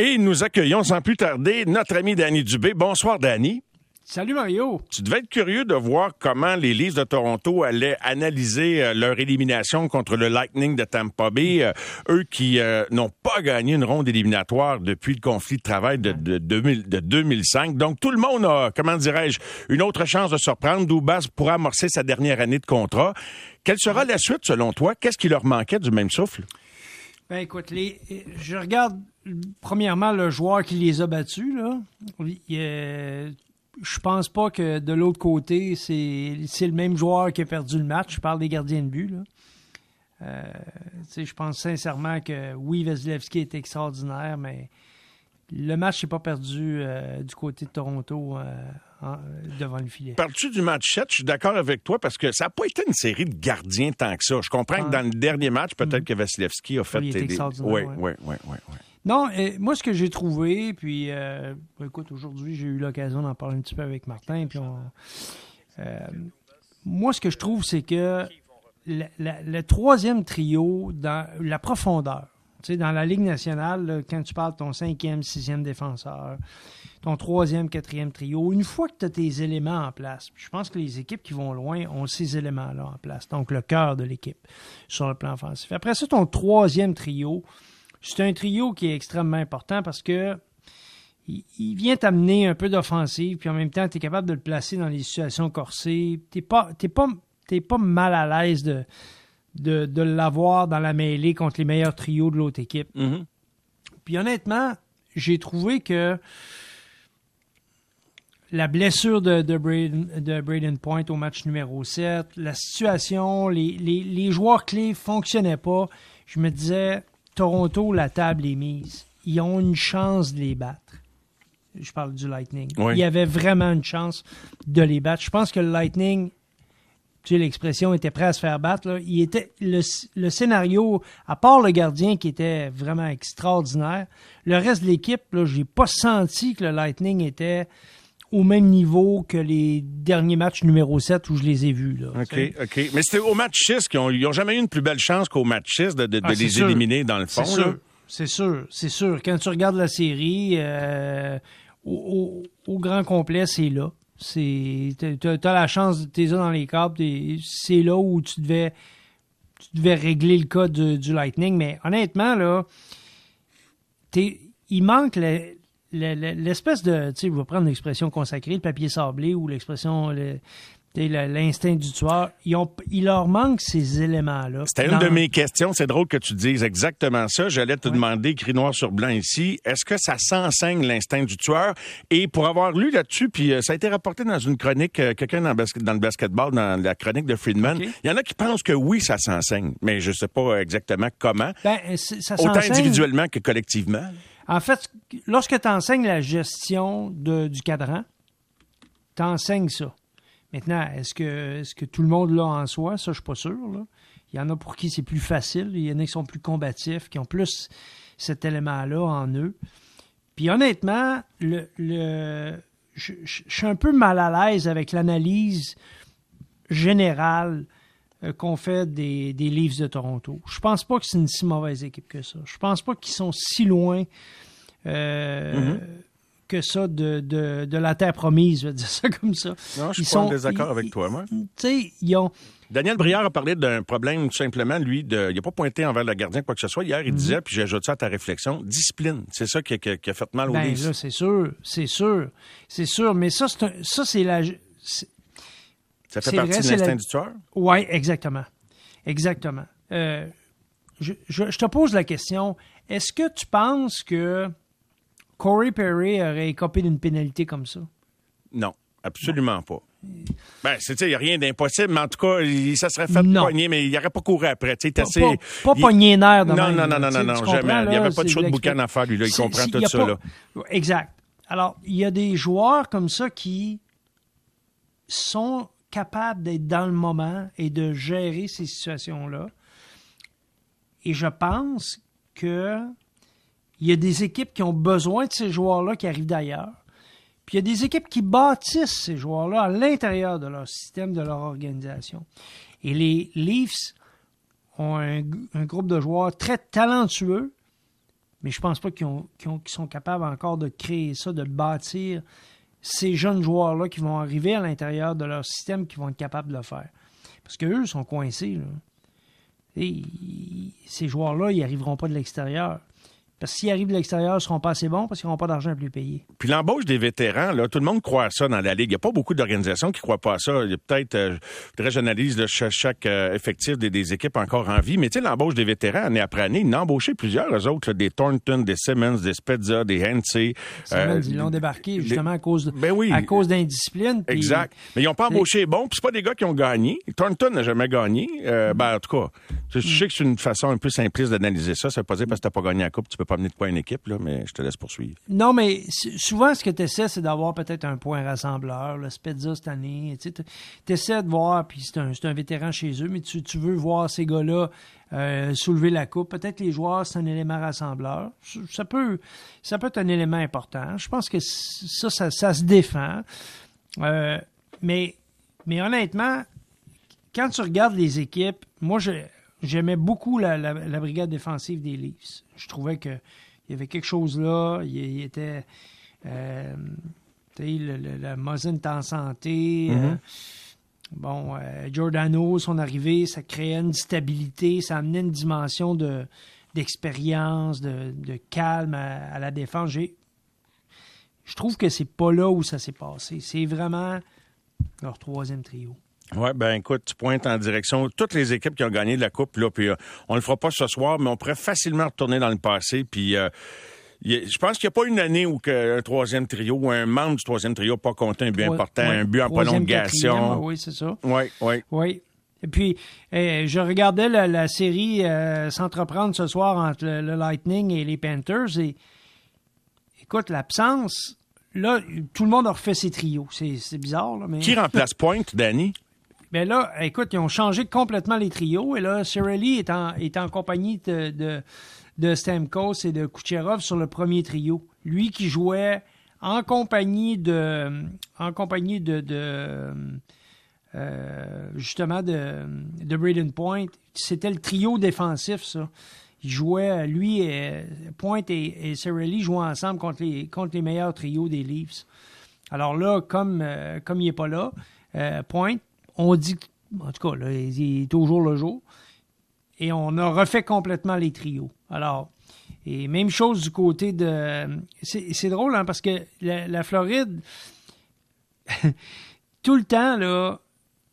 Et nous accueillons sans plus tarder notre ami Danny Dubé. Bonsoir, Danny. Salut Mario. Tu devais être curieux de voir comment les Leafs de Toronto allaient analyser euh, leur élimination contre le Lightning de Tampa Bay, euh, eux qui euh, n'ont pas gagné une ronde éliminatoire depuis le conflit de travail de, de, 2000, de 2005. Donc tout le monde a, comment dirais-je, une autre chance de surprendre. Doubas pourra amorcer sa dernière année de contrat. Quelle sera la suite selon toi? Qu'est-ce qui leur manquait du même souffle? Ben écoute, les, je regarde premièrement le joueur qui les a battus. Là. Je je pense pas que de l'autre côté, c'est le même joueur qui a perdu le match. Je parle des gardiens de but. Là. Euh, je pense sincèrement que oui, Vasilevski est extraordinaire, mais le match n'est pas perdu euh, du côté de Toronto euh, devant le filet. Parles-tu du match 7? Je suis d'accord avec toi parce que ça n'a pas été une série de gardiens tant que ça. Je comprends que ah. dans le dernier match, peut-être mm-hmm. que Vasilevski a fait oui, des. Oui, oui, oui, oui. Non, moi, ce que j'ai trouvé, puis euh, écoute, aujourd'hui, j'ai eu l'occasion d'en parler un petit peu avec Martin, puis euh, moi, ce que je trouve, c'est que le troisième trio, dans la profondeur, tu dans la Ligue nationale, quand tu parles de ton cinquième, sixième défenseur, ton troisième, quatrième trio, une fois que tu as tes éléments en place, je pense que les équipes qui vont loin ont ces éléments-là en place, donc le cœur de l'équipe sur le plan offensif. Après ça, ton troisième trio, c'est un trio qui est extrêmement important parce que il, vient t'amener un peu d'offensive, puis en même temps, tu es capable de le placer dans les situations corsées. Tu n'es pas, pas, pas mal à l'aise de, de, l'avoir dans la mêlée contre les meilleurs trios de l'autre équipe. Mm-hmm. Puis honnêtement, j'ai trouvé que la blessure de, de, Braden, Point au match numéro 7, la situation, les, les, les joueurs clés ne fonctionnaient pas. Je me disais, Toronto, la table est mise. Ils ont une chance de les battre. Je parle du Lightning. Il y avait vraiment une chance de les battre. Je pense que le Lightning, tu sais, l'expression était prêt à se faire battre. Il était le, scénario, à part le gardien qui était vraiment extraordinaire, le reste de l'équipe, je n'ai pas senti que le Lightning était au même niveau que les derniers matchs numéro 7 où je les ai vus. Là, OK, OK. Mais c'était au match 6 qu'ils n'ont jamais eu une plus belle chance qu'au match 6 de, ah, les éliminer dans le fond. C'est sûr, c'est sûr, c'est sûr. Quand tu regardes la série, euh, au, grand complet, c'est là. Tu as, la chance, tu es dans les câbles, c'est là où tu devais, tu devais régler le cas du Lightning. Mais honnêtement, là, il manque l'espèce de, tu sais, je vais prendre l'expression consacrée, le papier sablé ou l'expression, l'instinct du tueur, ils ont, il leur manque ces éléments-là. C'était une de mes questions. C'est drôle que tu dises exactement ça. J'allais te demander, écrit noir sur blanc ici, est-ce que ça s'enseigne l'instinct du tueur? Et pour avoir lu là-dessus, puis euh, ça a été rapporté dans une chronique, euh, quelqu'un dans, dans, le basketball, dans la chronique de Friedman, il y en a qui pensent que oui, ça s'enseigne, mais je sais pas exactement comment. Ben, ça Autant individuellement que collectivement. En fait, lorsque tu enseignes la gestion du cadran, tu enseignes ça. Maintenant, est-ce que, est que tout le monde l'a en soi? Ça, je suis pas sûr. Il y en a pour qui c'est plus facile. Il y en a qui sont plus combatifs, qui ont plus cet élément-là en eux. Puis honnêtement, le, je, suis un peu mal à l'aise avec l'analyse générale euh, qu'on fait des, des Leafs de Toronto. Je pense pas que c'est une si mauvaise équipe que ça. Je pense pas qu'ils sont si loin euh, mm-hmm. Que ça de, de, la terre promise, je vais dire ça comme ça. Non, je suis pas en désaccord avec toi, moi. Tu sais, ils ont... Daniel Briard a parlé d'un problème tout simplement, lui, de, il n'a pas pointé envers le gardien quoi que ce soit. Hier, il mm-hmm. disait, puis j'ajoute ça à ta réflexion, discipline. C'est ça qui, a fait mal aux ben, là, c'est sûr, c'est sûr, c'est sûr. Mais ça, c'est ça, c'est la, ça fait partie de l'instinct du tueur? Oui, exactement. Exactement. Euh, je, te pose la question, est-ce que tu penses que Corey Perry aurait écopé d'une pénalité comme ça? Non, absolument pas. Ben, c'est il n'y a rien d'impossible, mais en tout cas, ça serait fait non. pogner, mais il n'aurait pas couru après. Pas, assez, pas, pas pogner nerf Non, non, non, non, non, non, jamais. il n'y avait pas de show de boucan à faire, lui, là. Il comprend tout ça, là. Exact. Alors, il y a des joueurs comme ça qui sont capable d'être dans le moment et de gérer ces situations-là. Et je pense que il y a des équipes qui ont besoin de ces joueurs-là qui arrivent d'ailleurs. Puis il y a des équipes qui bâtissent ces joueurs-là à l'intérieur de leur système, de leur organisation. Et les Leafs ont un, groupe de joueurs très talentueux, mais je pense pas qu'ils sont capables encore de créer ça, de bâtir ces jeunes joueurs-là qui vont arriver à l'intérieur de leur système qui vont être capables de le faire. Parce qu'eux sont coincés. Et ces joueurs-là, ils n'arriveront pas de l'extérieur. Parce que s'ils arrivent de l'extérieur, ils ne seront pas assez bons parce qu'ils n'auront pas d'argent à plus payer. Puis l'embauche des vétérans, là, tout le monde croit à ça dans la Ligue. Il n'y a pas beaucoup d'organisations qui ne croient pas à ça. Il y a peut-être, euh, je j'analyse chaque, euh, effectif des, équipes encore en vie. Mais tu sais, l'embauche des vétérans, année après année, ils ont embauché plusieurs, eux autres, des Thornton, des Simmons, des Spezza, des Hensey. Simmons, ils l'ont débarqué justement à cause, ben oui. à cause d'indiscipline. Exact. Mais ils n'ont pas embauché bon. Puis c'est pas des gars qui ont gagné. Thornton n'a jamais gagné. Euh, ben, en tout cas, je sais que c'est une façon un peu simpliste d'analyser ça. Ça veut pas dire parce que tu n'as pas gagné la coupe, tu peux pas mener de quoi une équipe mais je te laisse poursuivre. Non, mais souvent, ce que tu essaies, c'est d'avoir peut-être un point rassembleur. Le Spezza cette année. Tu essaies de voir, puis c'est un, vétéran chez eux, mais tu, veux voir ces gars-là euh, soulever la coupe. Peut-être les joueurs, c'est un élément rassembleur. Ça peut, ça peut être un élément important. Je pense que ça, ça, se défend. Euh, mais, mais honnêtement, quand tu regardes les équipes, moi, j'aimais beaucoup la, la, brigade défensive des Leafs. Je trouvais que il y avait quelque chose là. Il, était. Euh, le, le, le était en santé. Euh, mm-hmm. bon, euh, Giordano, son arrivée, ça créait une stabilité, ça amenait une dimension de d'expérience, de, calme à, la défense. Je trouve que c'est pas là où ça s'est passé. C'est vraiment leur troisième trio. Oui, ben écoute, tu pointes en direction toutes les équipes qui ont gagné de la Coupe, là, puis euh, on le fera pas ce soir, mais on pourrait facilement retourner dans le passé, puis euh, je pense qu'il n'y a pas une année où un troisième trio ou un membre du troisième trio n'a pas compté un but important, un but en prolongation. Oui, c'est ça. Oui, oui. Oui. Et puis, eh, je regardais la, série euh, s'entreprendre ce soir entre le, Lightning et les Panthers et écoute, l'absence, là, tout le monde a refait ses trios. C'est bizarre, là, mais... Qui remplace Point, Danny? Ben là, écoute, ils ont changé complètement les trios. Et là, Cirelli est en, est en compagnie de, de, Stamkos et de Kucherov sur le premier trio. Lui qui jouait en compagnie de en compagnie de, de euh, justement de, de Braden Point. C'était le trio défensif, ça. Il jouait, lui, et, Point et, et jouaient ensemble contre les, contre les meilleurs trios des Leafs. Alors là, comme, euh, comme il n'est pas là, euh, Point on dit, en tout cas, là, il est toujours le jour. Et on a refait complètement les trios. Alors, et même chose du côté de. C'est drôle, hein, parce que la, Floride, tout le temps, là,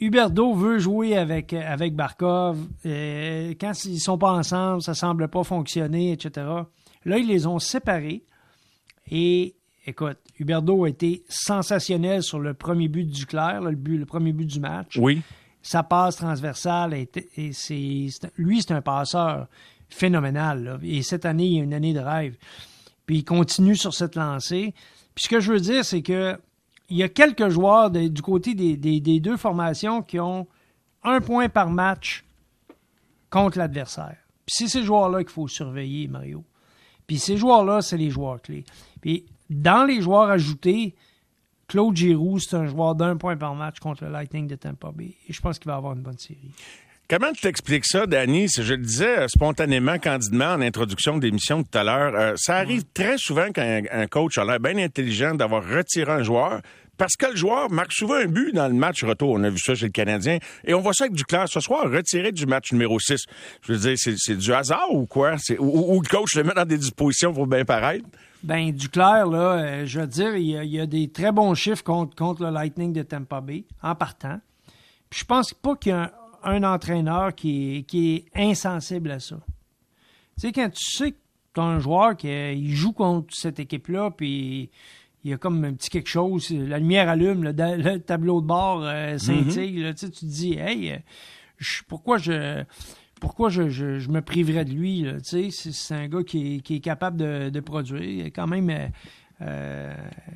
Huberdo veut jouer avec, avec Barkov. Quand ils sont pas ensemble, ça semble pas fonctionner, etc. Là, ils les ont séparés. Et écoute, Huberdo a été sensationnel sur le premier but du Clair, le, but, le premier but du match. Oui. Sa passe transversale, et, c'est, lui, c'est un passeur phénoménal. Et cette année, il y a une année de rêve. Puis il continue sur cette lancée. Puis ce que je veux dire, c'est que il y a quelques joueurs du côté des, des, deux formations qui ont un point par match contre l'adversaire. Puis c'est ces joueurs-là qu'il faut surveiller, Mario. Puis ces joueurs-là, c'est les joueurs clés. Puis dans les joueurs ajoutés, Claude Giroux, c'est un joueur d'un point par match contre le Lightning de Tampa Bay. Et je pense qu'il va avoir une bonne série. Comment tu t'expliques ça, Danny? Je le disais euh, spontanément, candidement, en introduction d'émission tout à l'heure. Euh, ça arrive très souvent qu'un coach a l'air bien intelligent d'avoir retiré un joueur parce que le joueur marque souvent un but dans le match retour. On a vu ça chez le Canadien. Et on voit ça avec Duclair ce soir, retiré du match numéro 6. Je veux dire, c'est du hasard ou quoi? Ou, ou, le coach le met dans des dispositions pour bien paraître? Ben, Duclair, là, euh, je veux dire, il y, a, des très bons chiffres contre, contre le Lightning de Tampa Bay, en partant. Puis je pense pas qu'il y a un, entraîneur qui est, qui est insensible à ça. Tu sais, quand tu sais que tu as un joueur qui il joue contre cette équipe-là, puis il y a comme un petit quelque chose, la lumière allume, le, tableau de bord euh, scintille, mm-hmm. tu te dis, hey, euh, pourquoi je pourquoi je, me priverais de lui? C'est un gars qui est, capable de, produire. A quand même euh, euh,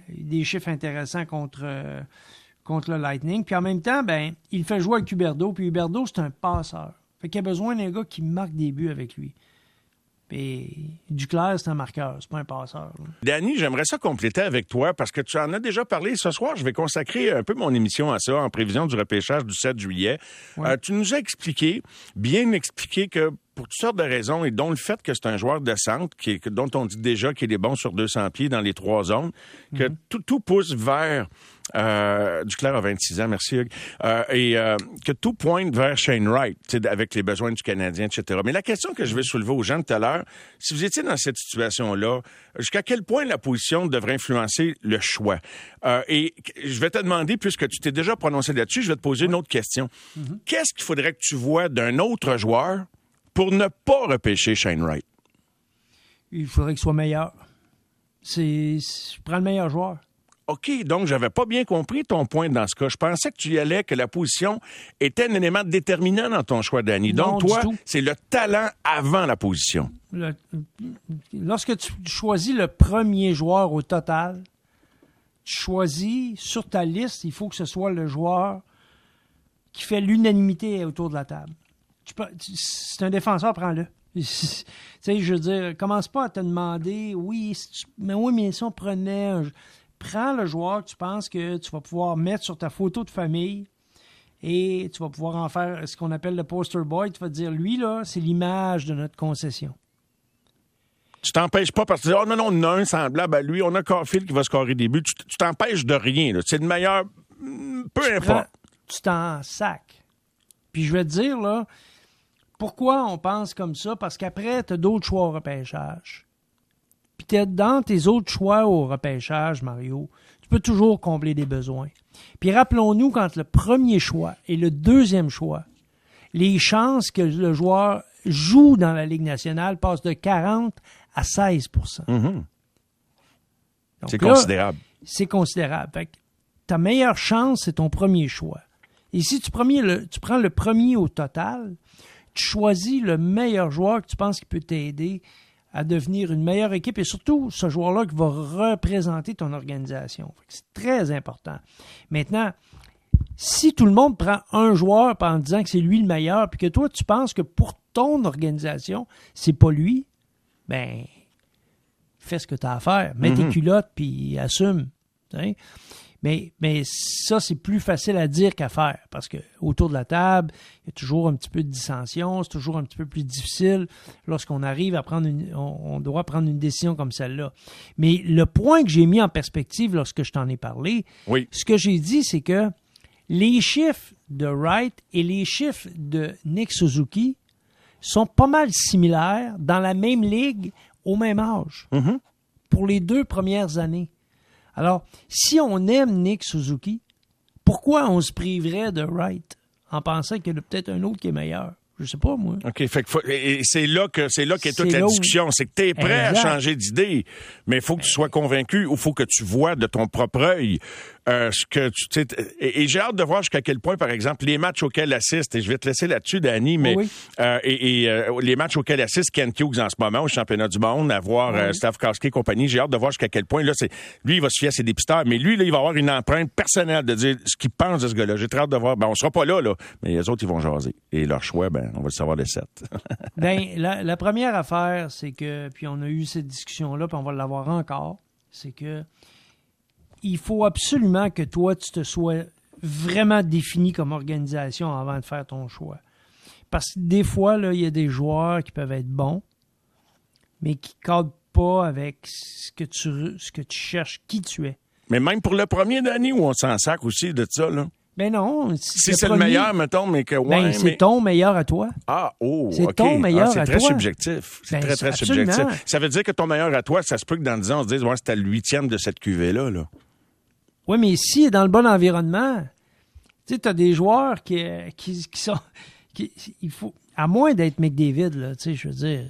des chiffres intéressants contre, euh, contre le Lightning. Puis en même temps, ben, il fait jouer avec Huberdo. Puis Huberdo, c'est un passeur. Fait qu'il a besoin d'un gars qui marque des buts avec lui. Et Duclair, c'est un marqueur, c'est pas un passeur. Danny, j'aimerais ça compléter avec toi parce que tu en as déjà parlé ce soir. Je vais consacrer un peu mon émission à ça en prévision du repêchage du 7 juillet. Euh, tu nous as expliqué, bien expliqué que pour toutes sortes de raisons, et dont le fait que c'est un joueur de centre, qui dont on dit déjà qu'il est bon sur 200 pieds dans les trois zones, que mhm. tout, tout pousse vers euh, Duclair a 26 ans, merci Hugues. Euh, et euh, que tout pointe vers Shane Wright, avec les besoins du Canadien, etc. Mais la question que je vais soulever aux gens tout à l'heure, si vous étiez dans cette situation-là, jusqu'à quel point la position devrait influencer le choix? Euh, et je vais te demander, puisque tu t'es déjà prononcé là-dessus, je vais te poser une autre question. Mm-hmm. Qu'est-ce qu'il faudrait que tu vois d'un autre joueur pour ne pas repêcher Shane Wright? Il faudrait qu'il soit meilleur. C'est, je prends le meilleur joueur. OK, donc j'avais pas bien compris ton point dans ce cas. Je pensais que tu y allais, que la position était un élément déterminant dans ton choix, Danny. Donc toi, c'est le talent avant la position. lorsque tu choisis le premier joueur au total, tu choisis sur ta liste, il faut que ce soit le joueur qui fait l'unanimité autour de la table. C'est un défenseur, prends-le. tu sais, je veux dire, commence pas à te demander, oui, mais oui, mais si on prenait un, prends le joueur que tu penses que tu vas pouvoir mettre sur ta photo de famille et tu vas pouvoir en faire ce qu'on appelle le poster boy. Tu vas te dire, lui, là, c'est l'image de notre concession. Tu t'empêches pas parce que oh non, non, on a un semblable à lui, on a Carfield qui va scorer des buts. Tu t'empêches de rien. C'est le meilleur, mm, peu importe. tu t'en sacs. Puis je vais te dire, là, pourquoi on pense comme ça? Parce qu'après, tu as d'autres choix au repêchage dans tes autres choix au repêchage, Mario, tu peux toujours combler des besoins. Puis rappelons-nous, quand le premier choix et le deuxième choix, les chances que le joueur joue dans la Ligue nationale passent de 40 à 16 mm-hmm. C'est considérable. C'est considérable. ta meilleure chance, c'est ton premier choix. Et si tu, premier, tu prends le premier au total, tu choisis le meilleur joueur que tu penses qui peut t'aider à devenir une meilleure équipe et surtout ce joueur-là qui va représenter ton organisation. C'est très important. Maintenant, si tout le monde prend un joueur en disant que c'est lui le meilleur, puis que toi tu penses que pour ton organisation, c'est pas lui, ben fais ce que tu as à faire. Mets tes mhm. culottes puis assume. Mais, mais ça, c'est plus facile à dire qu'à faire parce que autour de la table, il y a toujours un petit peu de dissension, c'est toujours un petit peu plus difficile lorsqu'on arrive à prendre une, on, doit prendre une décision comme celle-là. Mais le point que j'ai mis en perspective lorsque je t'en ai parlé, ce que j'ai dit, c'est que les chiffres de Wright et les chiffres de Nick Suzuki sont pas mal similaires dans la même ligue au même âge mm-hmm. pour les deux premières années. Alors, si on aime Nick Suzuki, pourquoi on se priverait de Wright en pensant qu'il y a peut-être un autre qui est meilleur? Je sais pas, moi. OK. Fait que et c'est là que c'est là qu'est toute la discussion. C'est que tu es prêt à changer d'idée, mais il faut que tu sois convaincu ou il faut que tu vois de ton propre œil euh, ce que tu et, et j'ai hâte de voir jusqu'à quel point, par exemple, les matchs auxquels assiste, et je vais te laisser là-dessus, Danny, mais euh, et, et euh, les matchs auxquels assiste Ken Hughes en ce moment au championnat du monde, à voir euh, Stav et compagnie, j'ai hâte de voir jusqu'à quel point, là, c'est lui, il va se fier à ses dépisteurs, mais lui, là, il va avoir une empreinte personnelle de dire ce qu'il pense de ce gars-là. J'ai très hâte de voir. Ben, on sera pas là, là, mais les autres, ils vont jaser. Et leur choix, ben, on va le savoir les sept. ben, la, la première affaire, c'est que, puis on a eu cette discussion-là, puis on va l'avoir encore, c'est que il faut absolument que toi, tu te sois vraiment défini comme organisation avant de faire ton choix. Parce que des fois, il y a des joueurs qui peuvent être bons, mais qui ne cadrent pas avec ce que, tu, ce que tu cherches, qui tu es. Mais même pour le premier d'année où on s'en sac aussi de ça, là. Ben non. Si c'est le meilleur, mettons, mais que. Ouais, ben, c'est ton meilleur à toi. Ah, oh. C'est ton meilleur ah, à toi. C'est très subjectif. C'est ben, très, très subjectif. Ça veut dire que ton meilleur à toi, ça se peut que dans 10 ans, on se dise, ouais, c'était le huitième de cette cuvée-là, là. Oui, mais s'il est dans le bon environnement, tu sais, tu as des joueurs qui, qui, sont. il faut, à moins d'être McDavid, là, tu sais, je veux dire,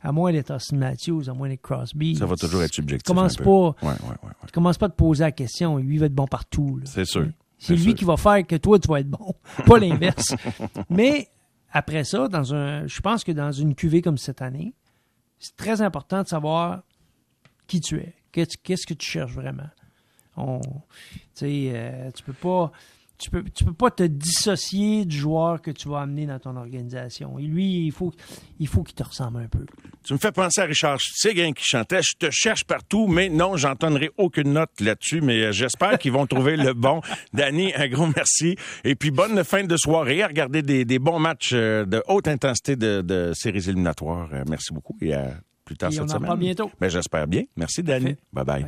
à moins d'être Austin Matthews, à moins d'être Crosby. Ça va toujours être subjectif. Commence pas, ouais, ouais, ouais, tu commences pas à te poser la question. Lui va être bon partout. C'est sûr. C'est lui qui va faire que toi, tu vas être bon, pas l'inverse. mais après ça, dans un, je pense que dans une cuvée comme cette année, c'est très important de savoir qui tu es. Qu'est-ce que tu cherches vraiment? On, euh, tu peux pas tu peux, tu peux pas te dissocier du joueur que tu vas amener dans ton organisation. Et lui, il faut, il faut qu'il te ressemble un peu. Tu me fais penser à Richard Seguin qui chantait Je te cherche partout, mais non, j'entendrai aucune note là-dessus, mais euh, j'espère qu'ils vont trouver le bon. Danny, un gros merci. Et puis bonne fin de soirée. À regarder des, des bons matchs euh, de haute intensité de, de séries éliminatoires. Euh, merci beaucoup et à plus tard Et cette on en semaine. bientôt. Mais j'espère bien. Merci, Danny. Parfait. Bye bye.